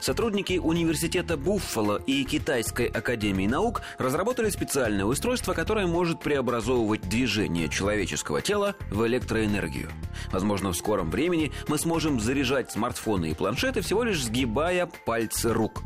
Сотрудники университета Буффало и Китайской академии наук разработали специальное устройство, которое может преобразовывать движение человеческого тела в электроэнергию. Возможно, в скором времени мы сможем заряжать смартфоны и планшеты всего лишь сгибая пальцы рук.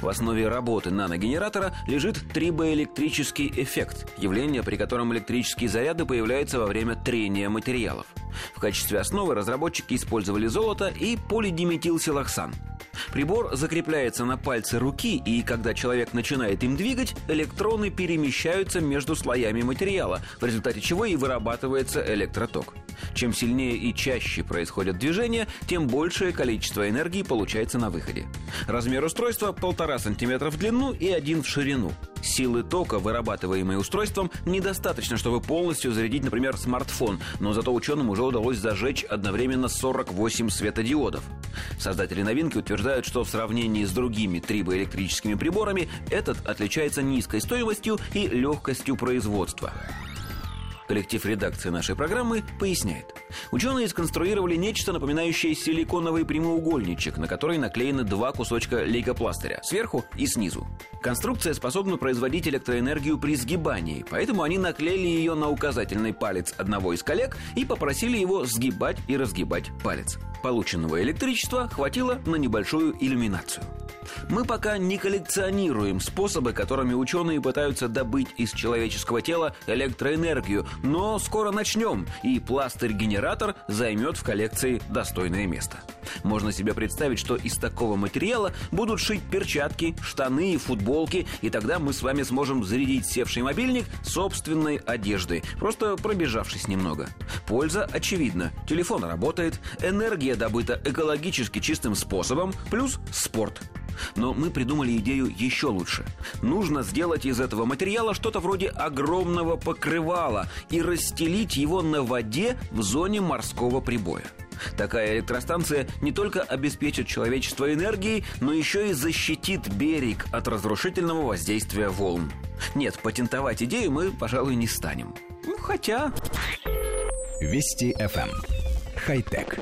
В основе работы наногенератора лежит трибоэлектрический эффект, явление, при котором электрические заряды появляются во время трения материалов. В качестве основы разработчики использовали золото и полидиметилсилоксан – Прибор закрепляется на пальце руки, и когда человек начинает им двигать, электроны перемещаются между слоями материала, в результате чего и вырабатывается электроток. Чем сильнее и чаще происходят движения, тем большее количество энергии получается на выходе. Размер устройства – 1,5 см в длину и 1 в ширину. Силы тока, вырабатываемые устройством, недостаточно, чтобы полностью зарядить, например, смартфон, но зато ученым уже удалось зажечь одновременно 48 светодиодов. Создатели новинки утверждают, что в сравнении с другими трибоэлектрическими приборами этот отличается низкой стоимостью и легкостью производства. Коллектив редакции нашей программы поясняет. Ученые сконструировали нечто напоминающее силиконовый прямоугольничек, на который наклеены два кусочка лейкопластыря, сверху и снизу. Конструкция способна производить электроэнергию при сгибании, поэтому они наклеили ее на указательный палец одного из коллег и попросили его сгибать и разгибать палец. Полученного электричества хватило на небольшую иллюминацию. Мы пока не коллекционируем способы, которыми ученые пытаются добыть из человеческого тела электроэнергию, но скоро начнем, и пластырь-генератор займет в коллекции достойное место. Можно себе представить, что из такого материала будут шить перчатки, штаны и футболки, и тогда мы с вами сможем зарядить севший мобильник собственной одеждой, просто пробежавшись немного. Польза очевидна. Телефон работает, энергия добыта экологически чистым способом, плюс спорт. Но мы придумали идею еще лучше. Нужно сделать из этого материала что-то вроде огромного покрывала и расстелить его на воде в зоне морского прибоя. Такая электростанция не только обеспечит человечество энергией, но еще и защитит берег от разрушительного воздействия волн. Нет, патентовать идею мы, пожалуй, не станем. Ну, хотя... Вести FM. Эм. Хай-тек.